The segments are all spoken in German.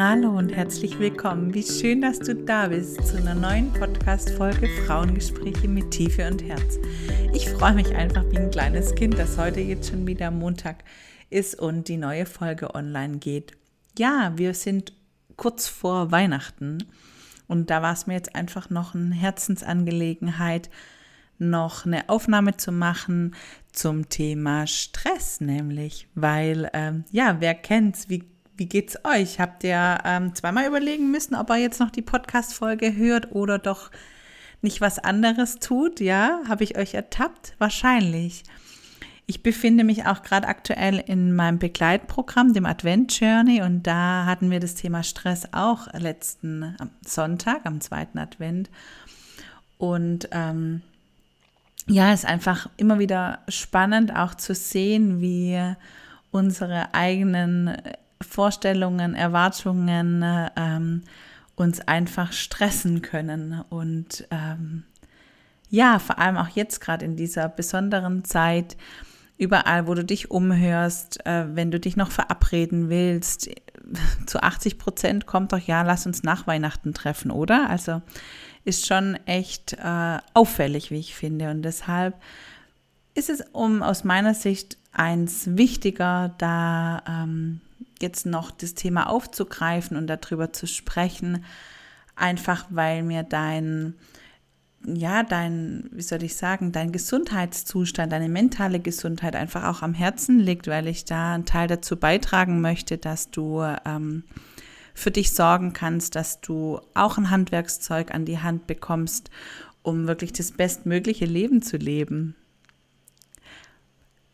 Hallo und herzlich willkommen. Wie schön, dass du da bist zu einer neuen Podcast-Folge Frauengespräche mit Tiefe und Herz. Ich freue mich einfach wie ein kleines Kind, dass heute jetzt schon wieder Montag ist und die neue Folge online geht. Ja, wir sind kurz vor Weihnachten und da war es mir jetzt einfach noch eine Herzensangelegenheit, noch eine Aufnahme zu machen zum Thema Stress, nämlich, weil, ähm, ja, wer kennt's, wie wie geht's euch? Habt ihr ähm, zweimal überlegen müssen, ob er jetzt noch die Podcast-Folge hört oder doch nicht was anderes tut? Ja, habe ich euch ertappt? Wahrscheinlich. Ich befinde mich auch gerade aktuell in meinem Begleitprogramm, dem Advent Journey, und da hatten wir das Thema Stress auch letzten Sonntag, am zweiten Advent. Und ähm, ja, es ist einfach immer wieder spannend auch zu sehen, wie unsere eigenen Vorstellungen, Erwartungen ähm, uns einfach stressen können. Und ähm, ja, vor allem auch jetzt gerade in dieser besonderen Zeit, überall, wo du dich umhörst, äh, wenn du dich noch verabreden willst, zu 80 Prozent kommt doch, ja, lass uns nach Weihnachten treffen, oder? Also ist schon echt äh, auffällig, wie ich finde. Und deshalb ist es um aus meiner Sicht eins wichtiger, da ähm, jetzt noch das Thema aufzugreifen und darüber zu sprechen, einfach weil mir dein, ja, dein, wie soll ich sagen, dein Gesundheitszustand, deine mentale Gesundheit einfach auch am Herzen liegt, weil ich da einen Teil dazu beitragen möchte, dass du ähm, für dich sorgen kannst, dass du auch ein Handwerkszeug an die Hand bekommst, um wirklich das bestmögliche Leben zu leben.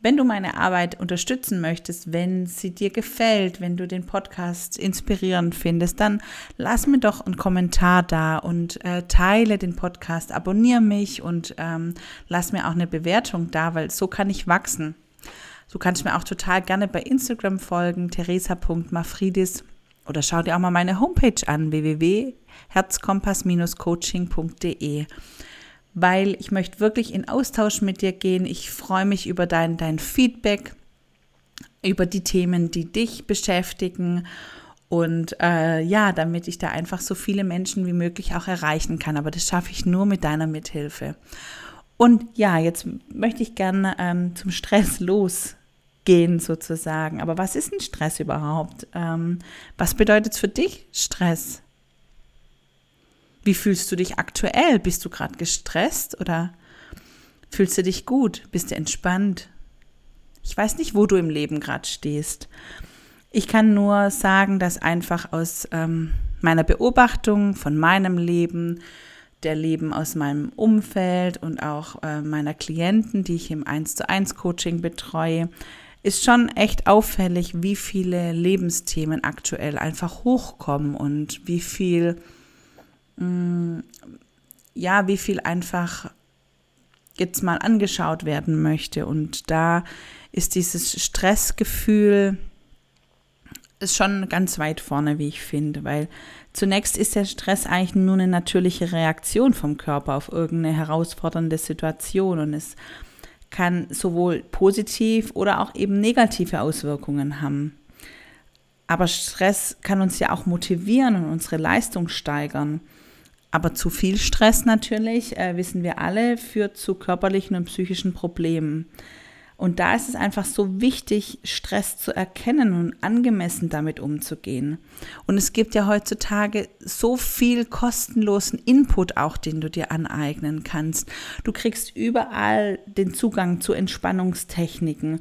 Wenn du meine Arbeit unterstützen möchtest, wenn sie dir gefällt, wenn du den Podcast inspirierend findest, dann lass mir doch einen Kommentar da und äh, teile den Podcast, abonniere mich und ähm, lass mir auch eine Bewertung da, weil so kann ich wachsen. Du kannst mir auch total gerne bei Instagram folgen, theresa.mafridis oder schau dir auch mal meine Homepage an, www.herzkompass-coaching.de weil ich möchte wirklich in Austausch mit dir gehen. Ich freue mich über dein, dein Feedback, über die Themen, die dich beschäftigen und äh, ja, damit ich da einfach so viele Menschen wie möglich auch erreichen kann. Aber das schaffe ich nur mit deiner Mithilfe. Und ja, jetzt möchte ich gerne ähm, zum Stress losgehen sozusagen. Aber was ist ein Stress überhaupt? Ähm, was bedeutet für dich Stress? Wie fühlst du dich aktuell? Bist du gerade gestresst oder fühlst du dich gut? Bist du entspannt? Ich weiß nicht, wo du im Leben gerade stehst. Ich kann nur sagen, dass einfach aus ähm, meiner Beobachtung von meinem Leben, der Leben aus meinem Umfeld und auch äh, meiner Klienten, die ich im 1 zu 1 Coaching betreue, ist schon echt auffällig, wie viele Lebensthemen aktuell einfach hochkommen und wie viel ja, wie viel einfach jetzt mal angeschaut werden möchte. Und da ist dieses Stressgefühl ist schon ganz weit vorne, wie ich finde, weil zunächst ist der Stress eigentlich nur eine natürliche Reaktion vom Körper auf irgendeine herausfordernde Situation und es kann sowohl positiv oder auch eben negative Auswirkungen haben. Aber Stress kann uns ja auch motivieren und unsere Leistung steigern. Aber zu viel Stress natürlich, äh, wissen wir alle, führt zu körperlichen und psychischen Problemen. Und da ist es einfach so wichtig, Stress zu erkennen und angemessen damit umzugehen. Und es gibt ja heutzutage so viel kostenlosen Input auch, den du dir aneignen kannst. Du kriegst überall den Zugang zu Entspannungstechniken,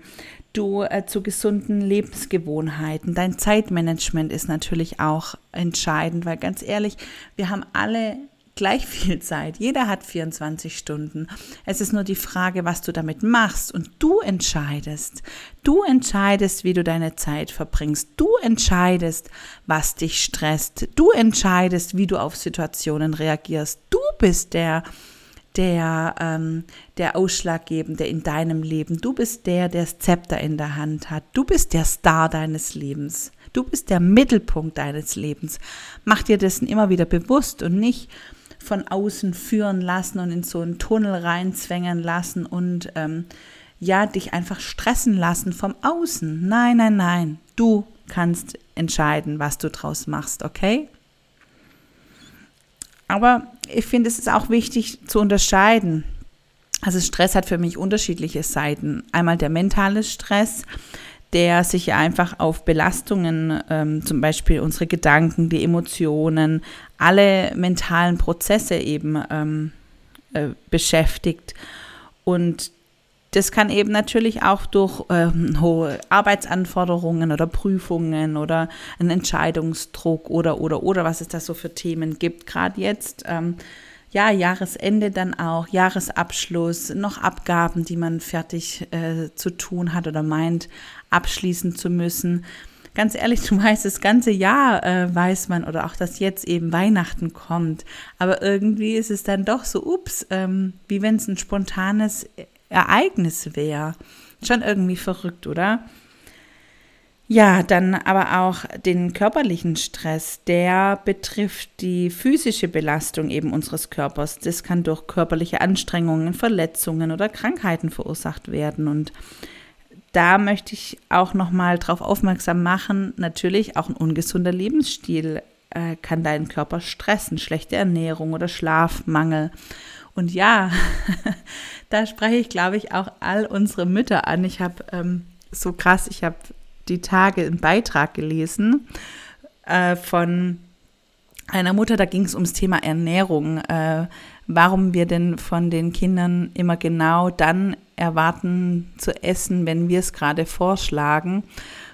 du äh, zu gesunden Lebensgewohnheiten. Dein Zeitmanagement ist natürlich auch entscheidend, weil ganz ehrlich, wir haben alle gleich viel Zeit. Jeder hat 24 Stunden. Es ist nur die Frage, was du damit machst. Und du entscheidest. Du entscheidest, wie du deine Zeit verbringst. Du entscheidest, was dich stresst. Du entscheidest, wie du auf Situationen reagierst. Du bist der, der, ähm, der Ausschlaggebende in deinem Leben. Du bist der, der das Zepter in der Hand hat. Du bist der Star deines Lebens. Du bist der Mittelpunkt deines Lebens. Mach dir dessen immer wieder bewusst und nicht, von außen führen lassen und in so einen Tunnel reinzwängen lassen und ähm, ja, dich einfach stressen lassen vom Außen. Nein, nein, nein. Du kannst entscheiden, was du draus machst, okay? Aber ich finde, es ist auch wichtig zu unterscheiden. Also Stress hat für mich unterschiedliche Seiten. Einmal der mentale Stress, der sich einfach auf Belastungen, ähm, zum Beispiel unsere Gedanken, die Emotionen, alle mentalen Prozesse eben ähm, äh, beschäftigt. Und das kann eben natürlich auch durch ähm, hohe Arbeitsanforderungen oder Prüfungen oder einen Entscheidungsdruck oder, oder, oder, was es da so für Themen gibt, gerade jetzt. Ähm, ja, Jahresende dann auch, Jahresabschluss, noch Abgaben, die man fertig äh, zu tun hat oder meint, abschließen zu müssen. Ganz ehrlich, du weißt, das ganze Jahr äh, weiß man oder auch, dass jetzt eben Weihnachten kommt. Aber irgendwie ist es dann doch so, ups, ähm, wie wenn es ein spontanes Ereignis wäre. Schon irgendwie verrückt, oder? Ja, dann aber auch den körperlichen Stress, der betrifft die physische Belastung eben unseres Körpers. Das kann durch körperliche Anstrengungen, Verletzungen oder Krankheiten verursacht werden und da möchte ich auch noch mal darauf aufmerksam machen, natürlich auch ein ungesunder Lebensstil äh, kann deinen Körper stressen, schlechte Ernährung oder Schlafmangel. Und ja, da spreche ich, glaube ich, auch all unsere Mütter an. Ich habe ähm, so krass, ich habe die Tage einen Beitrag gelesen äh, von einer Mutter, da ging es ums Thema Ernährung, äh, warum wir denn von den Kindern immer genau dann erwarten zu essen, wenn wir es gerade vorschlagen.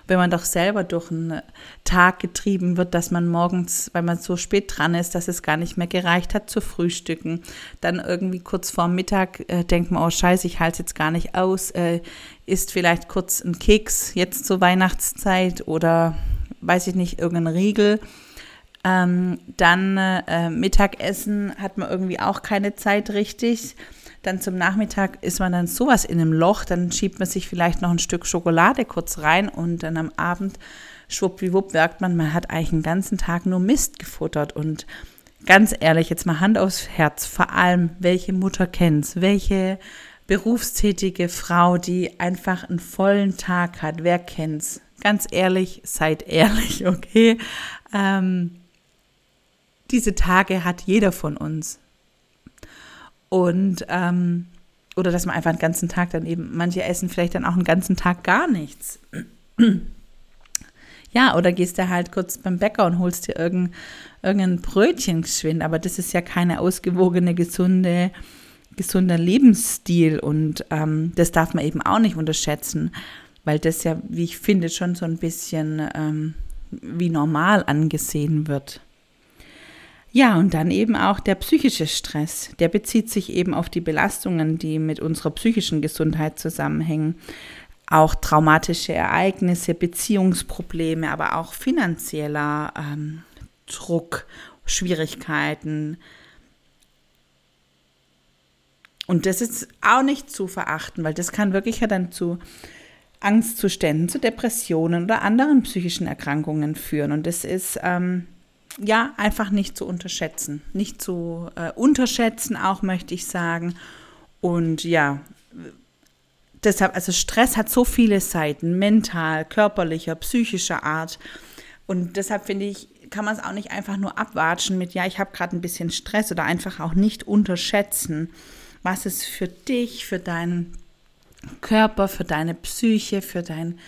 Wenn man doch selber durch einen Tag getrieben wird, dass man morgens, weil man so spät dran ist, dass es gar nicht mehr gereicht hat zu frühstücken, dann irgendwie kurz vor Mittag äh, denkt man, oh scheiße, ich halte es jetzt gar nicht aus, äh, isst vielleicht kurz einen Keks jetzt zur Weihnachtszeit oder weiß ich nicht, irgendein Riegel ähm, dann äh, Mittagessen hat man irgendwie auch keine Zeit richtig. Dann zum Nachmittag ist man dann sowas in einem Loch, dann schiebt man sich vielleicht noch ein Stück Schokolade kurz rein und dann am Abend schwuppdiwupp merkt man, man hat eigentlich den ganzen Tag nur Mist gefuttert und ganz ehrlich, jetzt mal Hand aufs Herz, vor allem, welche Mutter kennt's, welche berufstätige Frau, die einfach einen vollen Tag hat, wer kennt's? Ganz ehrlich, seid ehrlich, okay? Ähm, diese Tage hat jeder von uns. Und, ähm, oder dass man einfach einen ganzen Tag dann eben, manche essen vielleicht dann auch einen ganzen Tag gar nichts. Ja, oder gehst du halt kurz beim Bäcker und holst dir irgendein, irgendein Brötchen geschwind, aber das ist ja keine ausgewogene, gesunde, gesunder Lebensstil und ähm, das darf man eben auch nicht unterschätzen, weil das ja, wie ich finde, schon so ein bisschen ähm, wie normal angesehen wird. Ja, und dann eben auch der psychische Stress. Der bezieht sich eben auf die Belastungen, die mit unserer psychischen Gesundheit zusammenhängen. Auch traumatische Ereignisse, Beziehungsprobleme, aber auch finanzieller ähm, Druck, Schwierigkeiten. Und das ist auch nicht zu verachten, weil das kann wirklich ja dann zu Angstzuständen, zu Depressionen oder anderen psychischen Erkrankungen führen. Und das ist ähm, ja, einfach nicht zu unterschätzen. Nicht zu äh, unterschätzen, auch möchte ich sagen. Und ja, deshalb, also Stress hat so viele Seiten, mental, körperlicher, psychischer Art. Und deshalb finde ich, kann man es auch nicht einfach nur abwatschen mit, ja, ich habe gerade ein bisschen Stress oder einfach auch nicht unterschätzen, was es für dich, für deinen Körper, für deine Psyche, für dein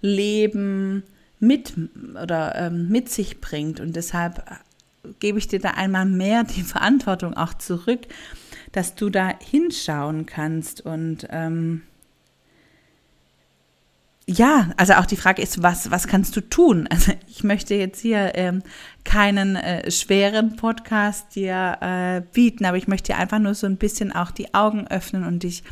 Leben, mit oder ähm, mit sich bringt. Und deshalb gebe ich dir da einmal mehr die Verantwortung auch zurück, dass du da hinschauen kannst. Und ähm, ja, also auch die Frage ist, was, was kannst du tun? Also ich möchte jetzt hier ähm, keinen äh, schweren Podcast dir äh, bieten, aber ich möchte dir einfach nur so ein bisschen auch die Augen öffnen und dich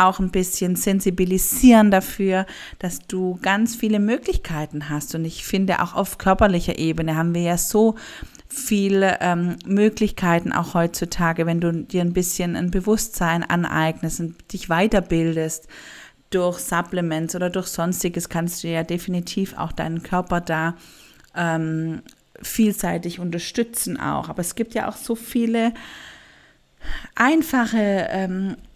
auch ein bisschen sensibilisieren dafür, dass du ganz viele Möglichkeiten hast. Und ich finde, auch auf körperlicher Ebene haben wir ja so viele ähm, Möglichkeiten auch heutzutage, wenn du dir ein bisschen ein Bewusstsein aneignest und dich weiterbildest durch Supplements oder durch sonstiges, kannst du ja definitiv auch deinen Körper da ähm, vielseitig unterstützen auch. Aber es gibt ja auch so viele einfache ähm, äh,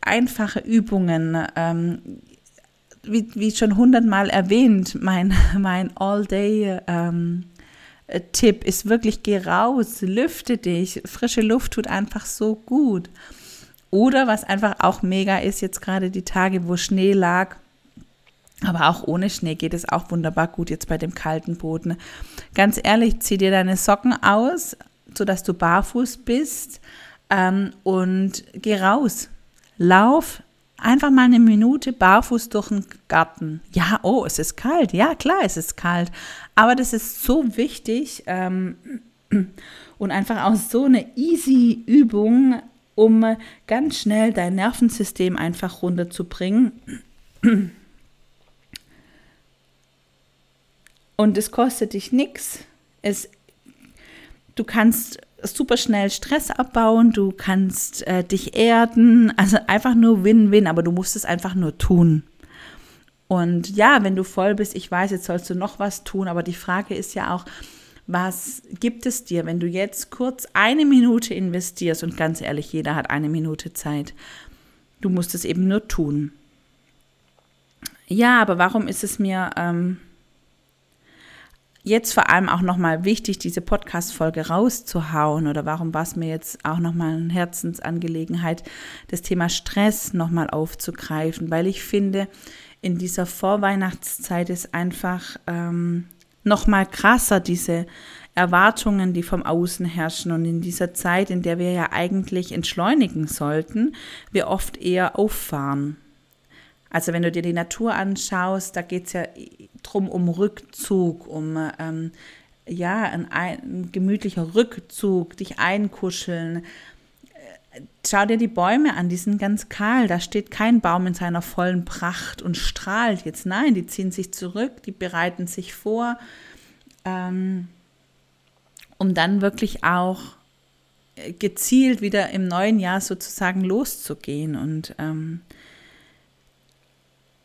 einfache Übungen, ähm, wie, wie schon hundertmal erwähnt, mein, mein All-Day ähm, Tipp ist wirklich, geh raus, lüfte dich. Frische Luft tut einfach so gut. Oder was einfach auch mega ist, jetzt gerade die Tage, wo Schnee lag, aber auch ohne Schnee geht es auch wunderbar gut jetzt bei dem kalten Boden. Ganz ehrlich, zieh dir deine Socken aus, sodass du barfuß bist ähm, und geh raus. Lauf einfach mal eine Minute barfuß durch den Garten. Ja, oh, es ist kalt. Ja, klar, es ist kalt. Aber das ist so wichtig ähm, und einfach auch so eine easy Übung, um ganz schnell dein Nervensystem einfach runterzubringen. Und es kostet dich nichts. du kannst super schnell Stress abbauen, du kannst äh, dich erden, also einfach nur Win-Win, aber du musst es einfach nur tun. Und ja, wenn du voll bist, ich weiß, jetzt sollst du noch was tun, aber die Frage ist ja auch, was gibt es dir, wenn du jetzt kurz eine Minute investierst und ganz ehrlich, jeder hat eine Minute Zeit. Du musst es eben nur tun. Ja, aber warum ist es mir ähm, jetzt vor allem auch nochmal wichtig, diese Podcast-Folge rauszuhauen oder warum war es mir jetzt auch nochmal eine Herzensangelegenheit, das Thema Stress nochmal aufzugreifen, weil ich finde, in dieser Vorweihnachtszeit ist einfach ähm, noch mal krasser, diese Erwartungen, die vom Außen herrschen. Und in dieser Zeit, in der wir ja eigentlich entschleunigen sollten, wir oft eher auffahren. Also wenn du dir die Natur anschaust, da geht es ja drum um Rückzug, um ähm, ja, ein, ein gemütlicher Rückzug, dich einkuscheln, schau dir die Bäume an, die sind ganz kahl. Da steht kein Baum in seiner vollen Pracht und strahlt jetzt. Nein, die ziehen sich zurück, die bereiten sich vor, ähm, um dann wirklich auch äh, gezielt wieder im neuen Jahr sozusagen loszugehen. Und ähm,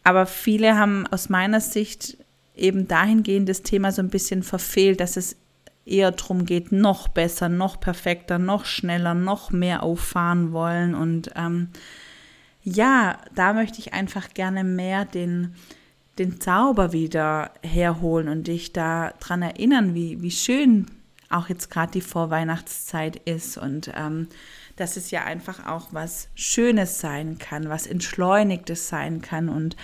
aber viele haben aus meiner Sicht eben dahingehend das Thema so ein bisschen verfehlt, dass es eher darum geht, noch besser, noch perfekter, noch schneller, noch mehr auffahren wollen. Und ähm, ja, da möchte ich einfach gerne mehr den, den Zauber wieder herholen und dich daran erinnern, wie, wie schön auch jetzt gerade die Vorweihnachtszeit ist und ähm, dass es ja einfach auch was Schönes sein kann, was Entschleunigtes sein kann und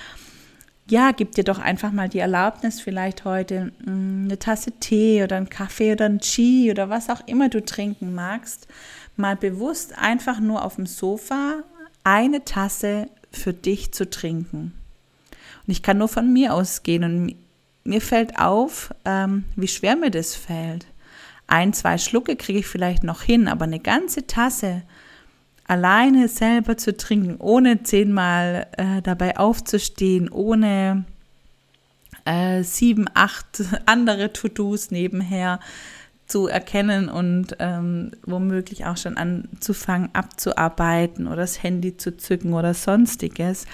ja, gib dir doch einfach mal die Erlaubnis, vielleicht heute mm, eine Tasse Tee oder einen Kaffee oder ein Chi oder was auch immer du trinken magst, mal bewusst einfach nur auf dem Sofa eine Tasse für dich zu trinken. Und ich kann nur von mir ausgehen und mir fällt auf, ähm, wie schwer mir das fällt. Ein, zwei Schlucke kriege ich vielleicht noch hin, aber eine ganze Tasse alleine selber zu trinken, ohne zehnmal äh, dabei aufzustehen, ohne äh, sieben, acht andere To-Dos nebenher zu erkennen und ähm, womöglich auch schon anzufangen abzuarbeiten oder das Handy zu zücken oder sonstiges.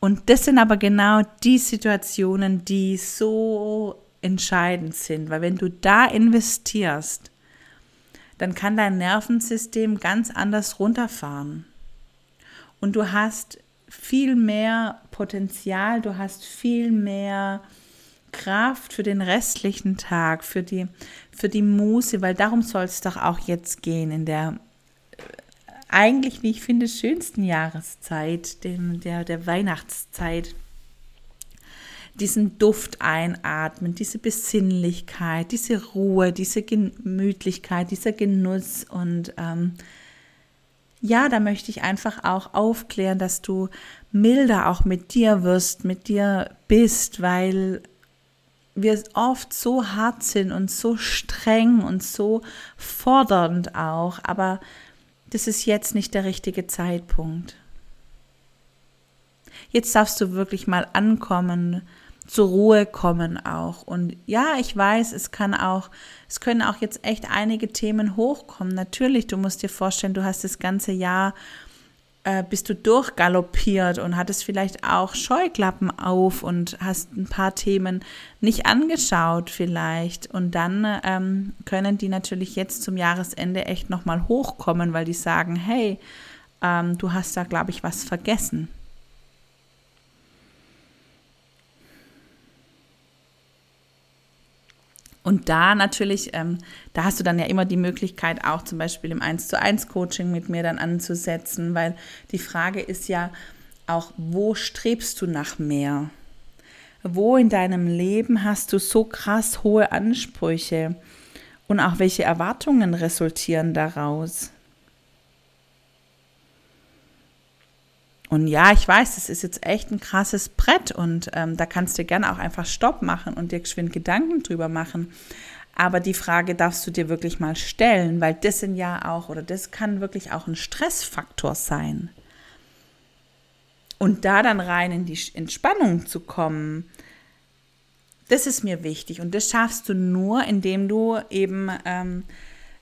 Und das sind aber genau die Situationen, die so entscheidend sind, weil wenn du da investierst, dann kann dein Nervensystem ganz anders runterfahren. Und du hast viel mehr Potenzial, du hast viel mehr Kraft für den restlichen Tag, für die, für die Muße, weil darum soll es doch auch jetzt gehen, in der äh, eigentlich, wie ich finde, schönsten Jahreszeit, dem, der, der Weihnachtszeit diesen Duft einatmen, diese Besinnlichkeit, diese Ruhe, diese Gemütlichkeit, dieser Genuss. Und ähm, ja, da möchte ich einfach auch aufklären, dass du milder auch mit dir wirst, mit dir bist, weil wir oft so hart sind und so streng und so fordernd auch, aber das ist jetzt nicht der richtige Zeitpunkt. Jetzt darfst du wirklich mal ankommen zur Ruhe kommen auch. Und ja, ich weiß, es kann auch, es können auch jetzt echt einige Themen hochkommen. Natürlich, du musst dir vorstellen, du hast das ganze Jahr äh, bist du durchgaloppiert und hattest vielleicht auch Scheuklappen auf und hast ein paar Themen nicht angeschaut vielleicht. Und dann ähm, können die natürlich jetzt zum Jahresende echt nochmal hochkommen, weil die sagen, hey, ähm, du hast da, glaube ich, was vergessen. Und da natürlich, ähm, da hast du dann ja immer die Möglichkeit, auch zum Beispiel im 1 zu 1 Coaching mit mir dann anzusetzen, weil die Frage ist ja auch, wo strebst du nach mehr? Wo in deinem Leben hast du so krass hohe Ansprüche? Und auch welche Erwartungen resultieren daraus? Und ja, ich weiß, das ist jetzt echt ein krasses Brett und ähm, da kannst du gerne auch einfach Stopp machen und dir geschwind Gedanken drüber machen. Aber die Frage darfst du dir wirklich mal stellen, weil das sind ja auch, oder das kann wirklich auch ein Stressfaktor sein. Und da dann rein in die Entspannung zu kommen, das ist mir wichtig. Und das schaffst du nur, indem du eben ähm,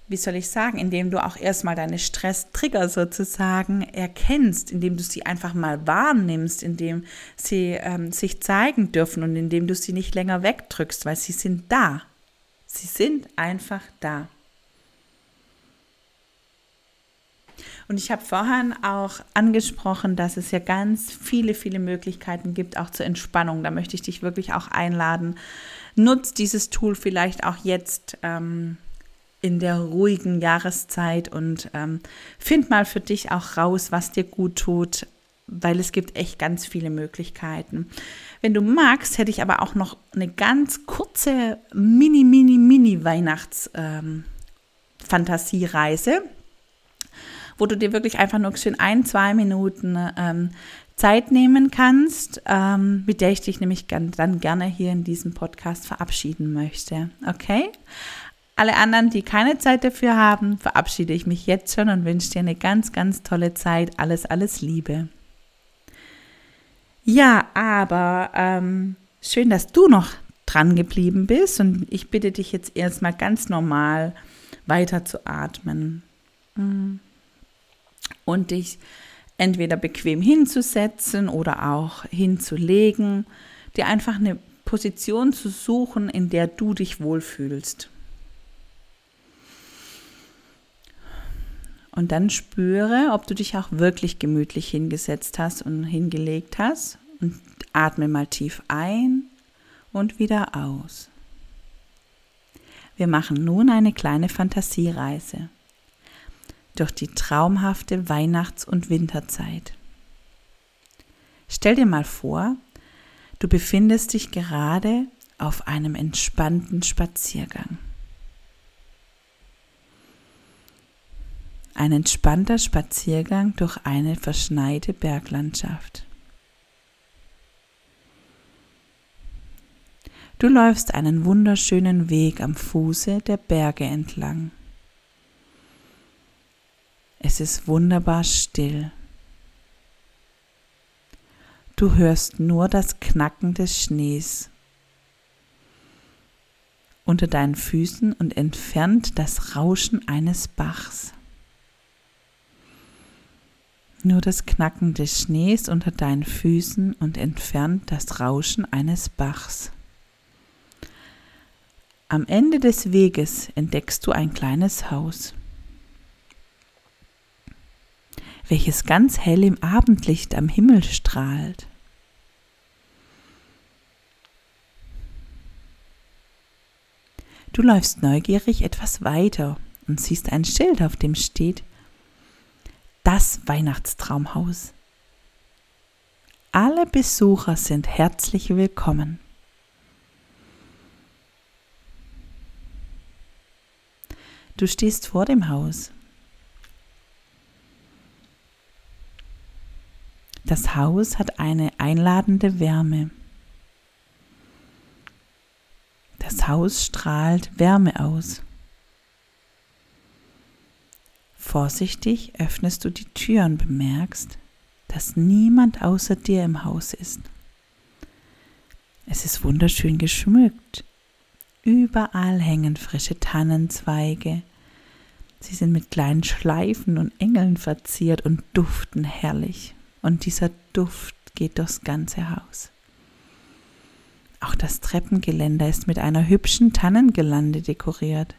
wie soll ich sagen, indem du auch erstmal deine Stresstrigger sozusagen erkennst, indem du sie einfach mal wahrnimmst, indem sie ähm, sich zeigen dürfen und indem du sie nicht länger wegdrückst, weil sie sind da. Sie sind einfach da. Und ich habe vorhin auch angesprochen, dass es ja ganz viele, viele Möglichkeiten gibt, auch zur Entspannung. Da möchte ich dich wirklich auch einladen. Nutz dieses Tool vielleicht auch jetzt. Ähm, in der ruhigen Jahreszeit und ähm, find mal für dich auch raus, was dir gut tut, weil es gibt echt ganz viele Möglichkeiten. Wenn du magst, hätte ich aber auch noch eine ganz kurze Mini, Mini, Mini Weihnachts-Fantasiereise, ähm, wo du dir wirklich einfach nur schön ein, zwei Minuten ähm, Zeit nehmen kannst, ähm, mit der ich dich nämlich dann gerne hier in diesem Podcast verabschieden möchte. Okay? Alle anderen, die keine Zeit dafür haben, verabschiede ich mich jetzt schon und wünsche dir eine ganz, ganz tolle Zeit. Alles, alles Liebe. Ja, aber ähm, schön, dass du noch dran geblieben bist und ich bitte dich jetzt erstmal ganz normal weiter zu atmen mm. und dich entweder bequem hinzusetzen oder auch hinzulegen, dir einfach eine Position zu suchen, in der du dich wohlfühlst. Und dann spüre, ob du dich auch wirklich gemütlich hingesetzt hast und hingelegt hast. Und atme mal tief ein und wieder aus. Wir machen nun eine kleine Fantasiereise durch die traumhafte Weihnachts- und Winterzeit. Stell dir mal vor, du befindest dich gerade auf einem entspannten Spaziergang. Ein entspannter Spaziergang durch eine verschneite Berglandschaft. Du läufst einen wunderschönen Weg am Fuße der Berge entlang. Es ist wunderbar still. Du hörst nur das Knacken des Schnees unter deinen Füßen und entfernt das Rauschen eines Bachs. Nur das Knacken des Schnees unter deinen Füßen und entfernt das Rauschen eines Bachs. Am Ende des Weges entdeckst du ein kleines Haus, welches ganz hell im Abendlicht am Himmel strahlt. Du läufst neugierig etwas weiter und siehst ein Schild, auf dem steht das Weihnachtstraumhaus. Alle Besucher sind herzlich willkommen. Du stehst vor dem Haus. Das Haus hat eine einladende Wärme. Das Haus strahlt Wärme aus. Vorsichtig öffnest du die Tür und bemerkst, dass niemand außer dir im Haus ist. Es ist wunderschön geschmückt. Überall hängen frische Tannenzweige. Sie sind mit kleinen Schleifen und Engeln verziert und duften herrlich. Und dieser Duft geht durchs ganze Haus. Auch das Treppengeländer ist mit einer hübschen Tannengelande dekoriert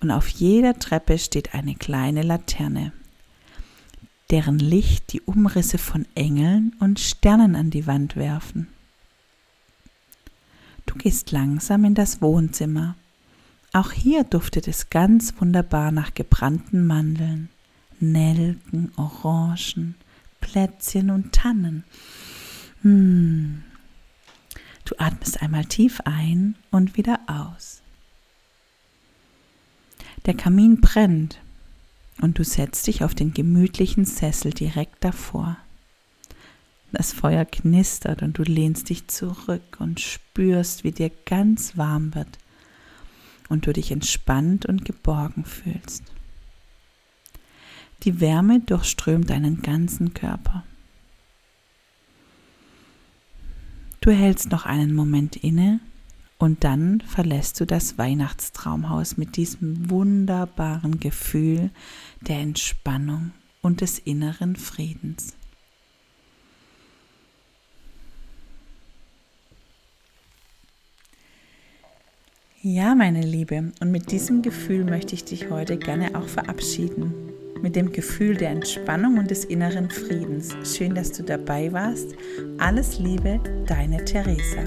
und auf jeder Treppe steht eine kleine Laterne, deren Licht die Umrisse von Engeln und Sternen an die Wand werfen. Du gehst langsam in das Wohnzimmer Auch hier duftet es ganz wunderbar nach gebrannten Mandeln, Nelken, Orangen, Plätzchen und Tannen. Hm. Du atmest einmal tief ein und wieder aus. Der Kamin brennt und du setzt dich auf den gemütlichen Sessel direkt davor. Das Feuer knistert und du lehnst dich zurück und spürst, wie dir ganz warm wird und du dich entspannt und geborgen fühlst. Die Wärme durchströmt deinen ganzen Körper. Du hältst noch einen Moment inne und dann verlässt du das Weihnachtstraumhaus mit diesem wunderbaren Gefühl der Entspannung und des inneren Friedens. Ja, meine Liebe, und mit diesem Gefühl möchte ich dich heute gerne auch verabschieden. Mit dem Gefühl der Entspannung und des inneren Friedens. Schön, dass du dabei warst. Alles Liebe, deine Theresa.